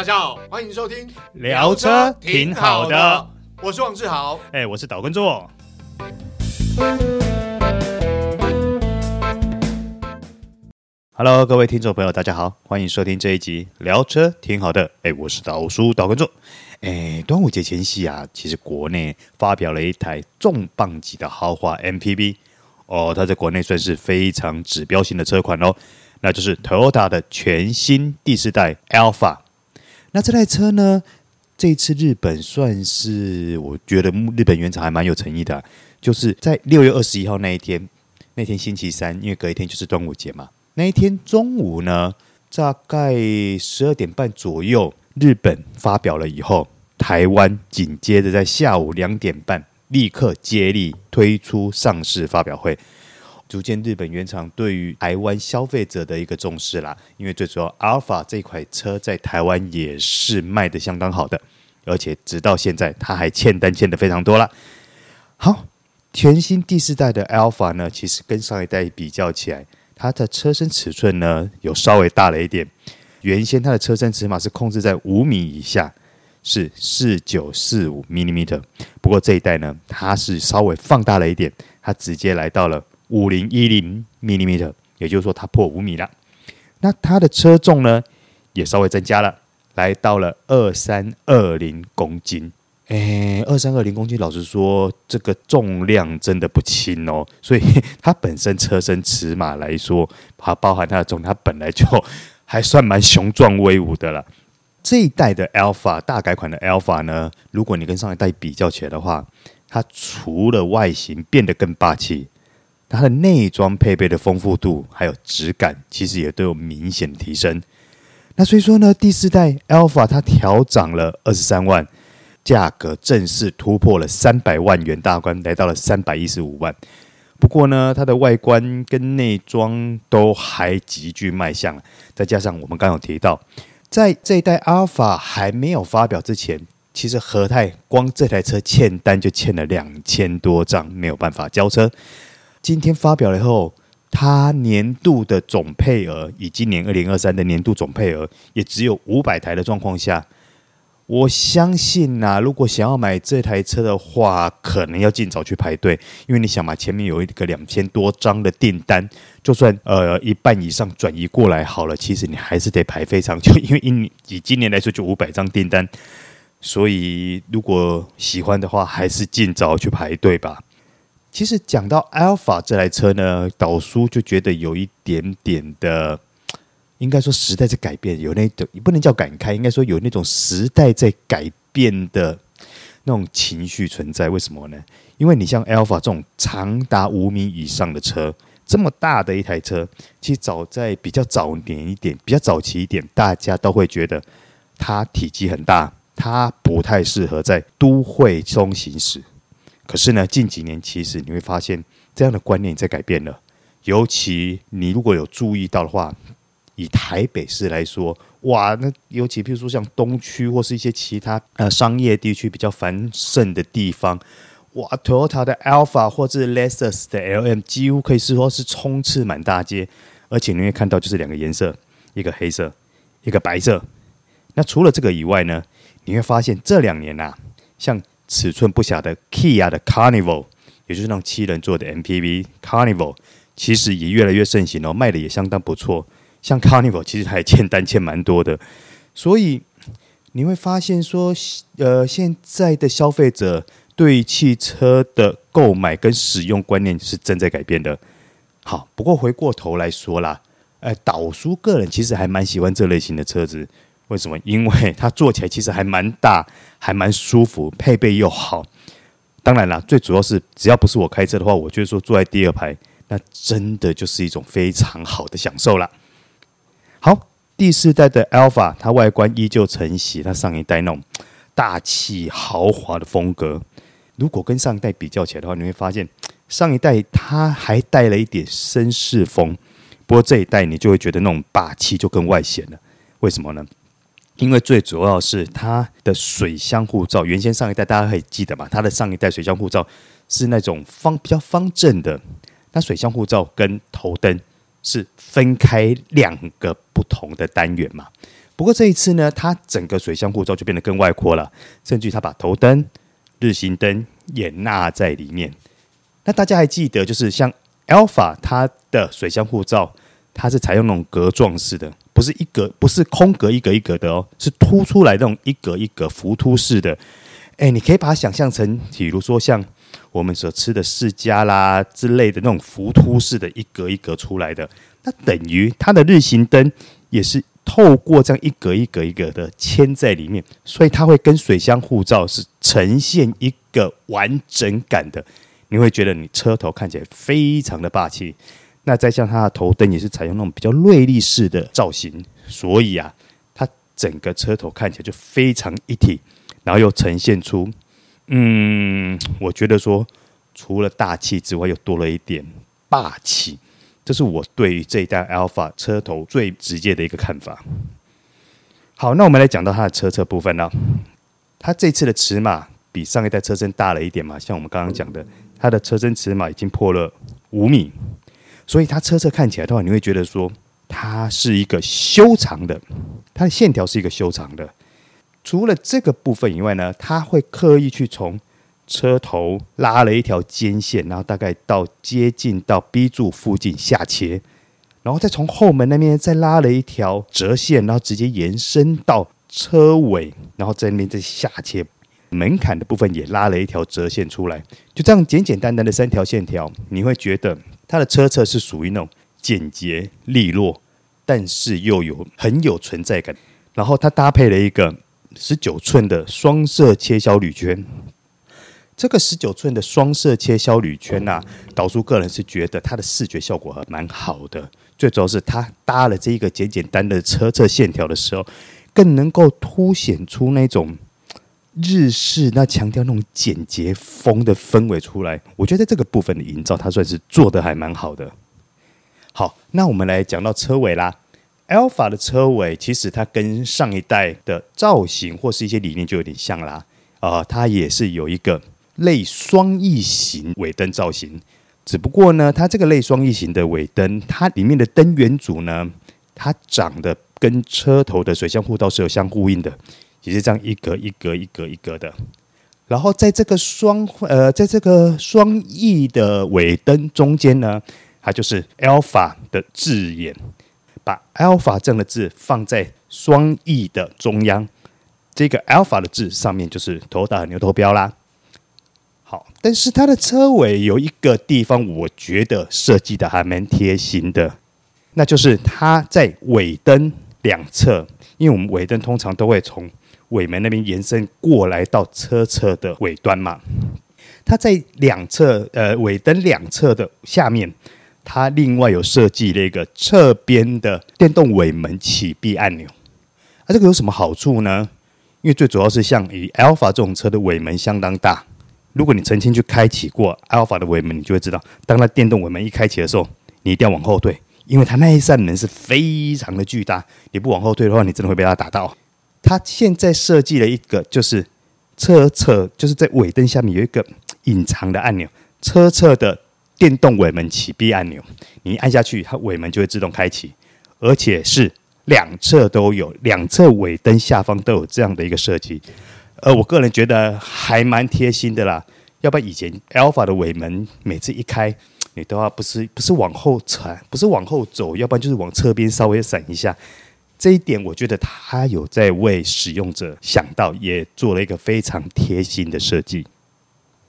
大家好，欢迎收听聊车挺好的，我是王志豪，哎，我是岛根座。Hello，各位听众朋友，大家好，欢迎收听这一集聊车挺好的，哎，我是岛叔岛根座。哎，端午节前夕啊，其实国内发表了一台重磅级的豪华 MPV 哦，它在国内算是非常指标性的车款哦，那就是 Toyota 的全新第四代 Alpha。那这台车呢？这一次日本算是我觉得日本原厂还蛮有诚意的，就是在六月二十一号那一天，那天星期三，因为隔一天就是端午节嘛。那一天中午呢，大概十二点半左右，日本发表了以后，台湾紧接着在下午两点半立刻接力推出上市发表会。逐渐，日本原厂对于台湾消费者的一个重视啦，因为最主要，Alpha 这款车在台湾也是卖的相当好的，而且直到现在，它还欠单欠的非常多啦。好，全新第四代的 Alpha 呢，其实跟上一代比较起来，它的车身尺寸呢有稍微大了一点。原先它的车身尺码是控制在五米以下，是四九四五 millimeter，不过这一代呢，它是稍微放大了一点，它直接来到了。五零一零毫米也就是说它破五米了。那它的车重呢，也稍微增加了，来到了二三二零公斤。诶，二三二零公斤，老实说，这个重量真的不轻哦。所以 它本身车身尺码来说，它包含它的重，它本来就还算蛮雄壮威武的了。这一代的 Alpha 大改款的 Alpha 呢，如果你跟上一代比较起来的话，它除了外形变得更霸气。它的内装配备的丰富度还有质感，其实也都有明显提升。那所以说呢，第四代 Alpha 它调涨了二十三万，价格正式突破了三百万元大关，来到了三百一十五万。不过呢，它的外观跟内装都还极具卖相。再加上我们刚刚有提到，在这一代 Alpha 还没有发表之前，其实和泰光这台车欠单就欠了两千多张，没有办法交车。今天发表了以后，它年度的总配额，以今年二零二三的年度总配额也只有五百台的状况下，我相信呐、啊，如果想要买这台车的话，可能要尽早去排队，因为你想嘛，前面有一个两千多张的订单，就算呃一半以上转移过来好了，其实你还是得排非常久，因为以以今年来说就五百张订单，所以如果喜欢的话，还是尽早去排队吧。其实讲到 Alpha 这台车呢，导叔就觉得有一点点的，应该说时代在改变，有那种也不能叫感慨，应该说有那种时代在改变的那种情绪存在。为什么呢？因为你像 Alpha 这种长达五米以上的车，这么大的一台车，其实早在比较早年一点、比较早期一点，大家都会觉得它体积很大，它不太适合在都会中行驶。可是呢，近几年其实你会发现这样的观念在改变了。尤其你如果有注意到的话，以台北市来说，哇，那尤其譬如说像东区或是一些其他呃商业地区比较繁盛的地方，哇，Toyota 的 Alpha 或者 Lexus 的 LM 几乎可以是说是充斥满大街。而且你会看到就是两个颜色，一个黑色，一个白色。那除了这个以外呢，你会发现这两年呐、啊，像尺寸不小的 Kia 的 Carnival，也就是那种七人座的 MPV Carnival，其实也越来越盛行哦，卖的也相当不错。像 Carnival 其实还欠单欠蛮多的，所以你会发现说，呃，现在的消费者对汽车的购买跟使用观念是正在改变的。好，不过回过头来说啦，呃，岛叔个人其实还蛮喜欢这类型的车子。为什么？因为它坐起来其实还蛮大，还蛮舒服，配备又好。当然啦，最主要是只要不是我开车的话，我觉得说坐在第二排，那真的就是一种非常好的享受了。好，第四代的 Alpha，它外观依旧承袭它上一代那种大气豪华的风格。如果跟上一代比较起来的话，你会发现上一代它还带了一点绅士风，不过这一代你就会觉得那种霸气就更外显了。为什么呢？因为最主要是它的水箱护罩，原先上一代大家可以记得嘛？它的上一代水箱护罩是那种方比较方正的，那水箱护罩跟头灯是分开两个不同的单元嘛。不过这一次呢，它整个水箱护罩就变得更外扩了，甚至于它把头灯、日行灯也纳在里面。那大家还记得，就是像 Alpha 它的水箱护罩，它是采用那种格状式的，不是一格，不是空格一格一格的哦，是凸出来那种一格一格浮凸式的。哎，你可以把它想象成，比如说像我们所吃的释迦啦之类的那种浮凸式的，一格一格出来的，那等于它的日行灯也是。透过这样一格一格一格的嵌在里面，所以它会跟水箱护罩是呈现一个完整感的。你会觉得你车头看起来非常的霸气。那再像它的头灯也是采用那种比较锐利式的造型，所以啊，它整个车头看起来就非常一体，然后又呈现出，嗯，我觉得说除了大气之外，又多了一点霸气。这是我对于这一代 Alpha 车头最直接的一个看法。好，那我们来讲到它的车侧部分了。它这次的尺码比上一代车身大了一点嘛，像我们刚刚讲的，它的车身尺码已经破了五米，所以它车侧看起来的话，你会觉得说它是一个修长的，它的线条是一个修长的。除了这个部分以外呢，它会刻意去从车头拉了一条肩线，然后大概到接近到 B 柱附近下切，然后再从后门那边再拉了一条折线，然后直接延伸到车尾，然后在那边再下切。门槛的部分也拉了一条折线出来，就这样简简单单的三条线条，你会觉得它的车侧是属于那种简洁利落，但是又有很有存在感。然后它搭配了一个十九寸的双色切削铝圈。这个十九寸的双色切削铝圈呐、啊，导叔个人是觉得它的视觉效果还蛮好的。最主要是它搭了这一个简简单的车侧线条的时候，更能够凸显出那种日式那强调那种简洁风的氛围出来。我觉得这个部分的营造，它算是做得还蛮好的。好，那我们来讲到车尾啦。Alpha 的车尾其实它跟上一代的造型或是一些理念就有点像啦。呃，它也是有一个。类双翼型尾灯造型，只不过呢，它这个类双翼型的尾灯，它里面的灯圆组呢，它长得跟车头的水箱护罩是有相呼应的，也是这样一格一格一格一格的。然后在这个双呃，在这个双翼的尾灯中间呢，它就是 Alpha 的字眼，把 Alpha 这样的字放在双翼的中央，这个 Alpha 的字上面就是 Toyota 牛头标啦。好，但是它的车尾有一个地方，我觉得设计的还蛮贴心的，那就是它在尾灯两侧，因为我们尾灯通常都会从尾门那边延伸过来到车侧的尾端嘛，它在两侧，呃，尾灯两侧的下面，它另外有设计了一个侧边的电动尾门启闭按钮，啊，这个有什么好处呢？因为最主要是像以 Alpha 这种车的尾门相当大。如果你曾经去开启过 Alpha 的尾门，你就会知道，当它电动尾门一开启的时候，你一定要往后退，因为它那一扇门是非常的巨大。你不往后退的话，你真的会被它打到。它现在设计了一个，就是车侧，就是在尾灯下面有一个隐藏的按钮，车侧的电动尾门启闭按钮，你按下去，它尾门就会自动开启，而且是两侧都有，两侧尾灯下方都有这样的一个设计。呃，我个人觉得还蛮贴心的啦。要不然以前 Alpha 的尾门每次一开，你都要不是不是往后传，不是往后走，要不然就是往侧边稍微闪一下。这一点我觉得他有在为使用者想到，也做了一个非常贴心的设计。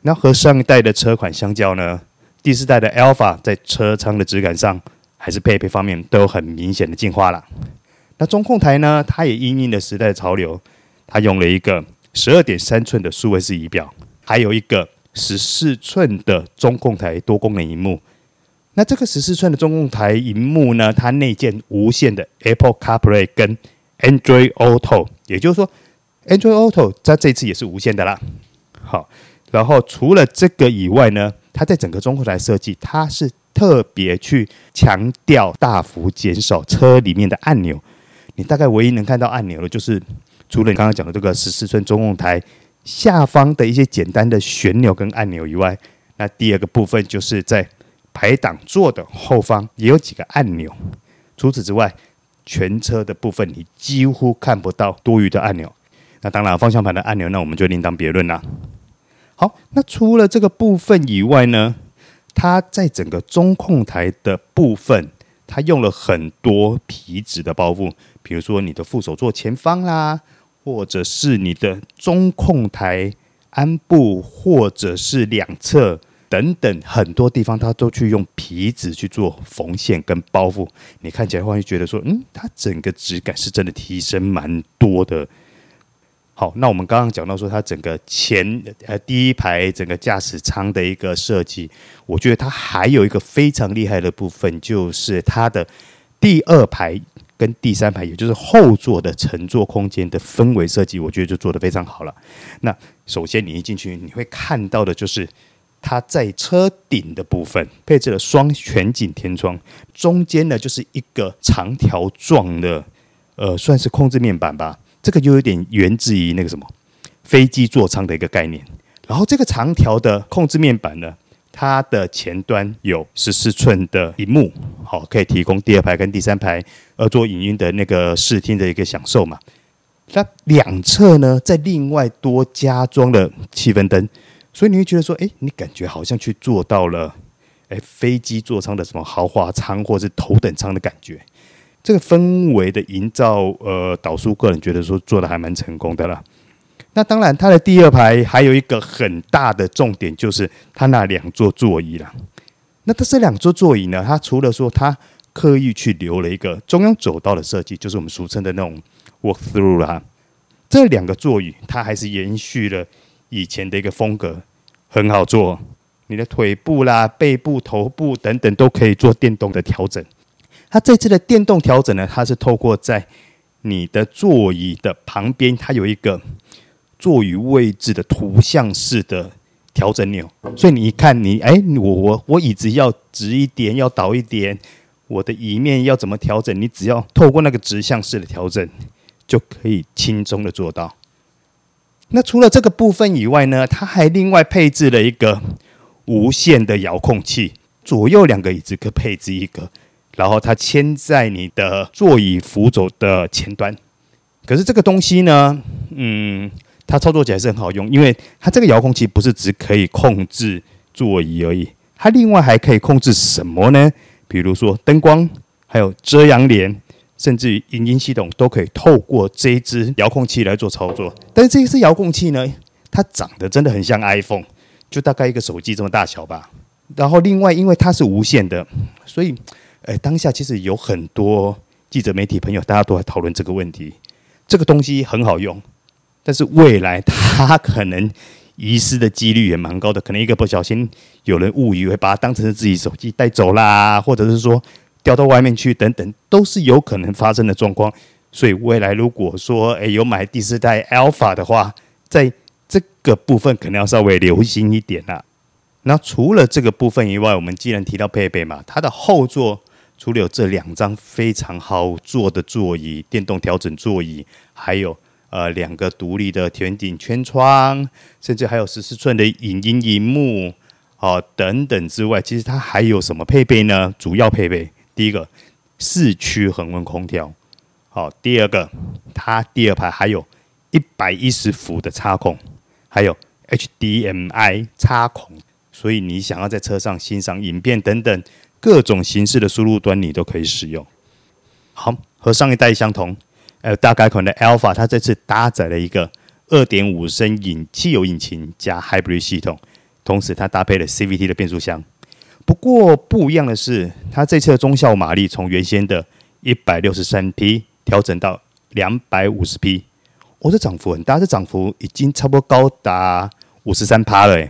那和上一代的车款相较呢，第四代的 Alpha 在车舱的质感上，还是配备方面都有很明显的进化了。那中控台呢，它也因应了时代的潮流，它用了一个。十二点三寸的数位式仪表，还有一个十四寸的中控台多功能荧幕。那这个十四寸的中控台荧幕呢，它内建无线的 Apple CarPlay 跟 Android Auto，也就是说，Android Auto 它这次也是无线的啦。好，然后除了这个以外呢，它在整个中控台设计，它是特别去强调大幅减少车里面的按钮。你大概唯一能看到按钮的，就是。除了你刚刚讲的这个十四寸中控台下方的一些简单的旋钮跟按钮以外，那第二个部分就是在排挡座的后方也有几个按钮。除此之外，全车的部分你几乎看不到多余的按钮。那当然，方向盘的按钮，那我们就另当别论啦。好，那除了这个部分以外呢，它在整个中控台的部分，它用了很多皮质的包覆，比如说你的副手座前方啦，或者是你的中控台鞍部，或者是两侧等等很多地方，它都去用皮子去做缝线跟包覆。你看起来会觉得说，嗯，它整个质感是真的提升蛮多的。好，那我们刚刚讲到说，它整个前呃第一排整个驾驶舱的一个设计，我觉得它还有一个非常厉害的部分，就是它的第二排跟第三排，也就是后座的乘坐空间的氛围设计，我觉得就做得非常好了。那首先你一进去，你会看到的就是它在车顶的部分配置了双全景天窗，中间呢就是一个长条状的，呃，算是控制面板吧。这个就有点源自于那个什么飞机座舱的一个概念。然后这个长条的控制面板呢，它的前端有十四寸的荧幕，好，可以提供第二排跟第三排呃做影音的那个视听的一个享受嘛。那两侧呢，在另外多加装了气氛灯，所以你会觉得说，哎，你感觉好像去坐到了哎飞机座舱的什么豪华舱或者是头等舱的感觉。这个氛围的营造，呃，导叔个人觉得说做的还蛮成功的啦。那当然，它的第二排还有一个很大的重点，就是它那两座座椅啦。那它这两座座椅呢，它除了说它刻意去留了一个中央走道的设计，就是我们俗称的那种 walk through 啦。这两个座椅它还是延续了以前的一个风格，很好做。你的腿部啦、背部、头部等等都可以做电动的调整。它这次的电动调整呢，它是透过在你的座椅的旁边，它有一个座椅位置的图像式的调整钮，所以你一看你，哎，我我我椅子要直一点，要倒一点，我的椅面要怎么调整，你只要透过那个直向式的调整，就可以轻松的做到。那除了这个部分以外呢，它还另外配置了一个无线的遥控器，左右两个椅子可配置一个。然后它牵在你的座椅扶手的前端，可是这个东西呢，嗯，它操作起来是很好用，因为它这个遥控器不是只可以控制座椅而已，它另外还可以控制什么呢？比如说灯光，还有遮阳帘，甚至于影音系统都可以透过这一支遥控器来做操作。但是这一支遥控器呢，它长得真的很像 iPhone，就大概一个手机这么大小吧。然后另外因为它是无线的，所以。哎，当下其实有很多记者、媒体朋友，大家都在讨论这个问题。这个东西很好用，但是未来它可能遗失的几率也蛮高的。可能一个不小心，有人误以为把它当成是自己手机带走啦，或者是说掉到外面去等等，都是有可能发生的状况。所以未来如果说哎有买第四代 Alpha 的话，在这个部分可能要稍微留心一点啦。那除了这个部分以外，我们既然提到配备嘛，它的后座。除了有这两张非常好坐的座椅，电动调整座椅，还有呃两个独立的全景天窗，甚至还有十四寸的影音荧幕，哦、等等之外，其实它还有什么配备呢？主要配备第一个四驱恒温空调，好、第二个它第二排还有一百一十伏的插孔，还有 HDMI 插孔，所以你想要在车上欣赏影片等等。各种形式的输入端你都可以使用。好，和上一代相同，呃，大改款的 Alpha 它这次搭载了一个二点五升引汽油引擎加 Hybrid 系统，同时它搭配了 CVT 的变速箱。不过不一样的是，它这次的中效马力从原先的一百六十三匹调整到两百五十匹，哦，这涨幅很大，这涨幅已经差不多高达五十三趴了诶，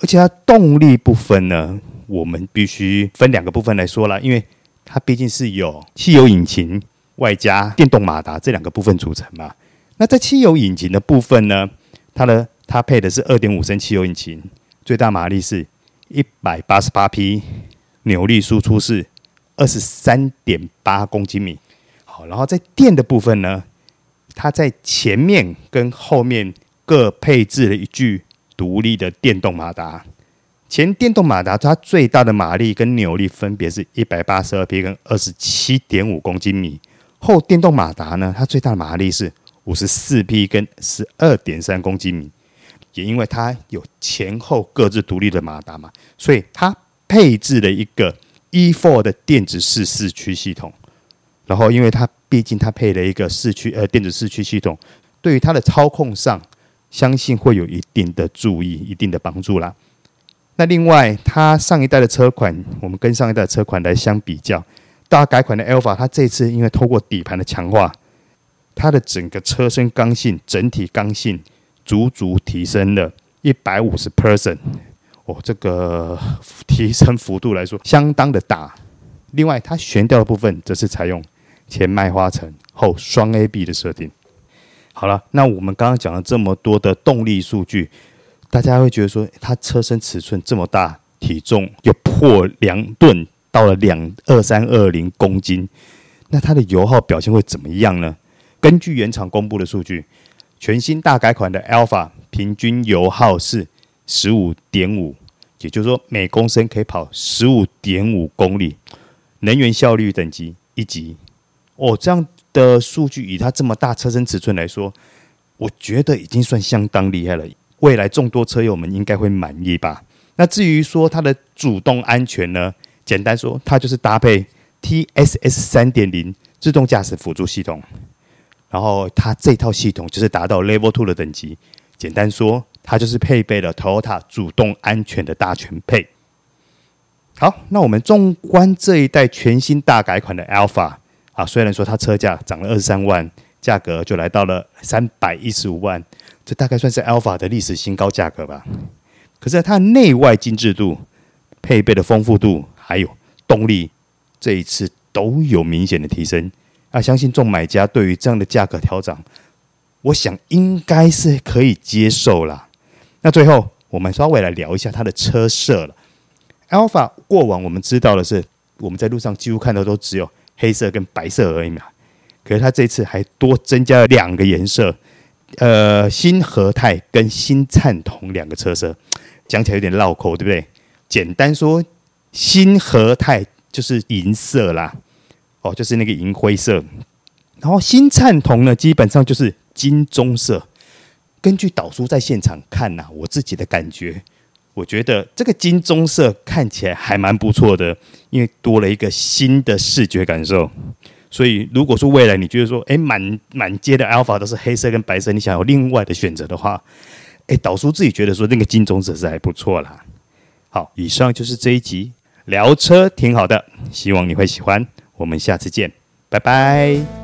而且它动力部分呢？我们必须分两个部分来说了，因为它毕竟是有汽油引擎外加电动马达这两个部分组成嘛。那在汽油引擎的部分呢，它的它配的是二点五升汽油引擎，最大马力是一百八十八匹，扭力输出是二十三点八公斤米。好，然后在电的部分呢，它在前面跟后面各配置了一具独立的电动马达。前电动马达它最大的马力跟扭力分别是一百八十二匹跟二十七点五公斤米，后电动马达呢，它最大的马力是五十四匹跟十二点三公斤米，也因为它有前后各自独立的马达嘛，所以它配置了一个 e four 的电子式四驱系统。然后，因为它毕竟它配了一个四驱呃电子四驱系统，对于它的操控上，相信会有一定的注意、一定的帮助啦。那另外，它上一代的车款，我们跟上一代车款来相比较，大改款的 Alpha，它这次因为透过底盘的强化。它的整个车身刚性，整体刚性足足提升了一百五十 percent 哦，这个提升幅度来说相当的大。另外，它悬吊的部分则是采用前麦花臣后双 AB 的设定。好了，那我们刚刚讲了这么多的动力数据，大家会觉得说，它车身尺寸这么大，体重又破两吨，到了两二三二零公斤，那它的油耗表现会怎么样呢？根据原厂公布的数据，全新大改款的 Alpha 平均油耗是十五点五，也就是说每公升可以跑十五点五公里，能源效率等级一级。哦，这样的数据以它这么大车身尺寸来说，我觉得已经算相当厉害了。未来众多车友们应该会满意吧？那至于说它的主动安全呢？简单说，它就是搭配 TSS 三点零自动驾驶辅助系统。然后它这套系统就是达到 Level Two 的等级。简单说，它就是配备了 Toyota 主动安全的大全配。好，那我们纵观这一代全新大改款的 Alpha 啊，虽然说它车价涨了二十三万，价格就来到了三百一十五万，这大概算是 Alpha 的历史新高价格吧。可是它内外精致度、配备的丰富度还有动力，这一次都有明显的提升。啊，相信众买家对于这样的价格调整，我想应该是可以接受啦。那最后，我们稍微来聊一下它的车色了。Alpha 过往我们知道的是，我们在路上几乎看到都只有黑色跟白色而已嘛。可是它这次还多增加了两个颜色，呃，新和泰跟新灿铜两个车色，讲起来有点绕口，对不对？简单说，新和泰就是银色啦。哦，就是那个银灰色，然后新灿铜呢，基本上就是金棕色。根据导叔在现场看呐、我自己的感觉，我觉得这个金棕色看起来还蛮不错的，因为多了一个新的视觉感受。所以，如果说未来你觉得说，哎，满满街的 Alpha 都是黑色跟白色，你想有另外的选择的话，哎，导叔自己觉得说那个金棕色是还不错啦。好，以上就是这一集聊车挺好的，希望你会喜欢。我们下次见，拜拜。